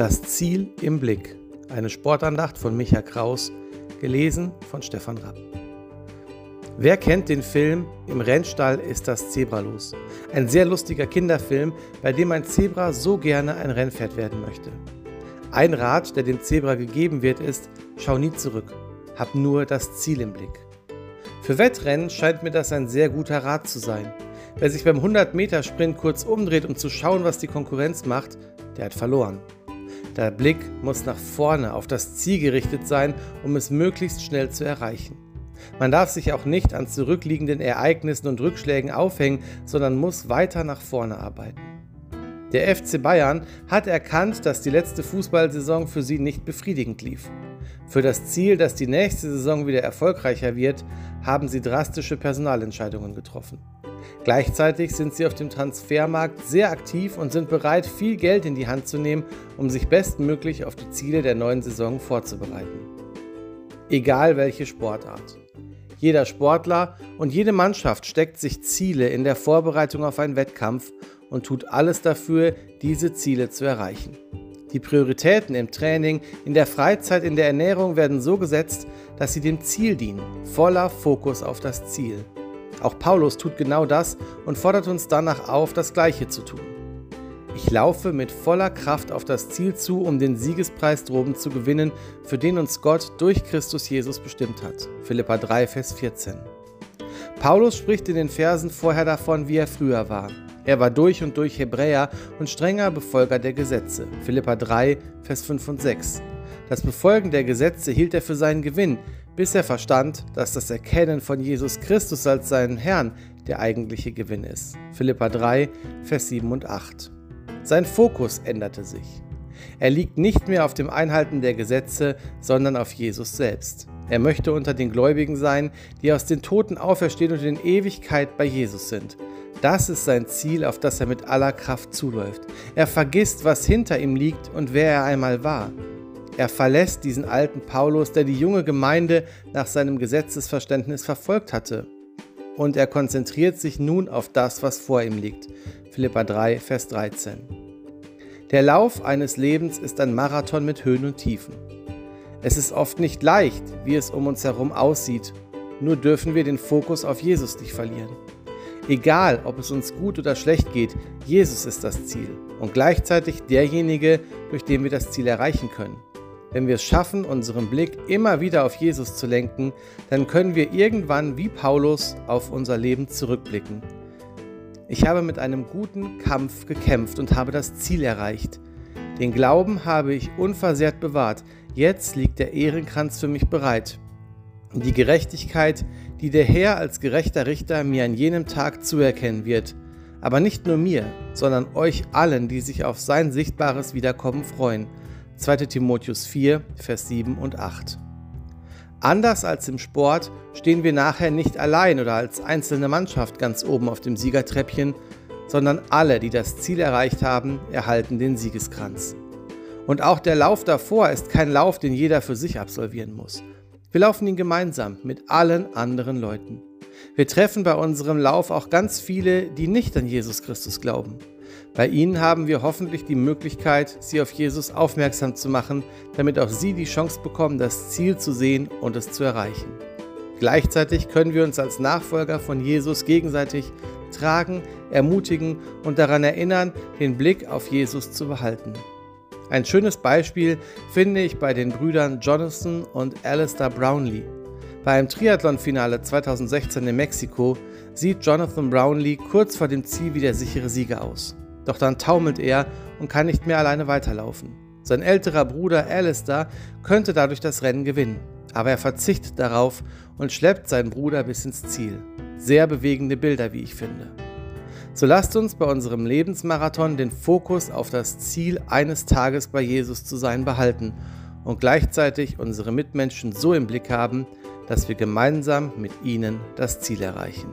Das Ziel im Blick. Eine Sportandacht von Micha Kraus, gelesen von Stefan Rapp. Wer kennt den Film Im Rennstall ist das Zebra los? Ein sehr lustiger Kinderfilm, bei dem ein Zebra so gerne ein Rennpferd werden möchte. Ein Rat, der dem Zebra gegeben wird, ist, schau nie zurück, hab nur das Ziel im Blick. Für Wettrennen scheint mir das ein sehr guter Rat zu sein. Wer sich beim 100-Meter-Sprint kurz umdreht, um zu schauen, was die Konkurrenz macht, der hat verloren. Der Blick muss nach vorne auf das Ziel gerichtet sein, um es möglichst schnell zu erreichen. Man darf sich auch nicht an zurückliegenden Ereignissen und Rückschlägen aufhängen, sondern muss weiter nach vorne arbeiten. Der FC Bayern hat erkannt, dass die letzte Fußballsaison für sie nicht befriedigend lief. Für das Ziel, dass die nächste Saison wieder erfolgreicher wird, haben sie drastische Personalentscheidungen getroffen. Gleichzeitig sind sie auf dem Transfermarkt sehr aktiv und sind bereit, viel Geld in die Hand zu nehmen, um sich bestmöglich auf die Ziele der neuen Saison vorzubereiten. Egal welche Sportart. Jeder Sportler und jede Mannschaft steckt sich Ziele in der Vorbereitung auf einen Wettkampf und tut alles dafür, diese Ziele zu erreichen. Die Prioritäten im Training, in der Freizeit, in der Ernährung werden so gesetzt, dass sie dem Ziel dienen, voller Fokus auf das Ziel. Auch Paulus tut genau das und fordert uns danach auf, das Gleiche zu tun. Ich laufe mit voller Kraft auf das Ziel zu, um den Siegespreis droben zu gewinnen, für den uns Gott durch Christus Jesus bestimmt hat. Philippa 3, Vers 14. Paulus spricht in den Versen vorher davon, wie er früher war. Er war durch und durch Hebräer und strenger Befolger der Gesetze. Philippa 3, Vers 5 und 6. Das Befolgen der Gesetze hielt er für seinen Gewinn, bis er verstand, dass das Erkennen von Jesus Christus als seinen Herrn der eigentliche Gewinn ist. Philippa 3, Vers 7 und 8. Sein Fokus änderte sich. Er liegt nicht mehr auf dem Einhalten der Gesetze, sondern auf Jesus selbst. Er möchte unter den Gläubigen sein, die aus den Toten auferstehen und in Ewigkeit bei Jesus sind. Das ist sein Ziel, auf das er mit aller Kraft zuläuft. Er vergisst, was hinter ihm liegt und wer er einmal war. Er verlässt diesen alten Paulus, der die junge Gemeinde nach seinem Gesetzesverständnis verfolgt hatte. Und er konzentriert sich nun auf das, was vor ihm liegt. Philippa 3, Vers 13. Der Lauf eines Lebens ist ein Marathon mit Höhen und Tiefen. Es ist oft nicht leicht, wie es um uns herum aussieht, nur dürfen wir den Fokus auf Jesus nicht verlieren. Egal, ob es uns gut oder schlecht geht, Jesus ist das Ziel und gleichzeitig derjenige, durch den wir das Ziel erreichen können. Wenn wir es schaffen, unseren Blick immer wieder auf Jesus zu lenken, dann können wir irgendwann wie Paulus auf unser Leben zurückblicken. Ich habe mit einem guten Kampf gekämpft und habe das Ziel erreicht. Den Glauben habe ich unversehrt bewahrt. Jetzt liegt der Ehrenkranz für mich bereit. Die Gerechtigkeit, die der Herr als gerechter Richter mir an jenem Tag zuerkennen wird. Aber nicht nur mir, sondern euch allen, die sich auf sein sichtbares Wiederkommen freuen. 2 Timotheus 4, Vers 7 und 8. Anders als im Sport stehen wir nachher nicht allein oder als einzelne Mannschaft ganz oben auf dem Siegertreppchen, sondern alle, die das Ziel erreicht haben, erhalten den Siegeskranz. Und auch der Lauf davor ist kein Lauf, den jeder für sich absolvieren muss. Wir laufen ihn gemeinsam mit allen anderen Leuten. Wir treffen bei unserem Lauf auch ganz viele, die nicht an Jesus Christus glauben. Bei ihnen haben wir hoffentlich die Möglichkeit, sie auf Jesus aufmerksam zu machen, damit auch sie die Chance bekommen, das Ziel zu sehen und es zu erreichen. Gleichzeitig können wir uns als Nachfolger von Jesus gegenseitig tragen, ermutigen und daran erinnern, den Blick auf Jesus zu behalten. Ein schönes Beispiel finde ich bei den Brüdern Jonathan und Alistair Brownlee. Bei einem Triathlon-Finale 2016 in Mexiko sieht Jonathan Brownlee kurz vor dem Ziel wie der sichere Sieger aus. Doch dann taumelt er und kann nicht mehr alleine weiterlaufen. Sein älterer Bruder Alistair könnte dadurch das Rennen gewinnen, aber er verzichtet darauf und schleppt seinen Bruder bis ins Ziel. Sehr bewegende Bilder, wie ich finde. So lasst uns bei unserem Lebensmarathon den Fokus auf das Ziel eines Tages bei Jesus zu sein behalten und gleichzeitig unsere Mitmenschen so im Blick haben, dass wir gemeinsam mit ihnen das Ziel erreichen.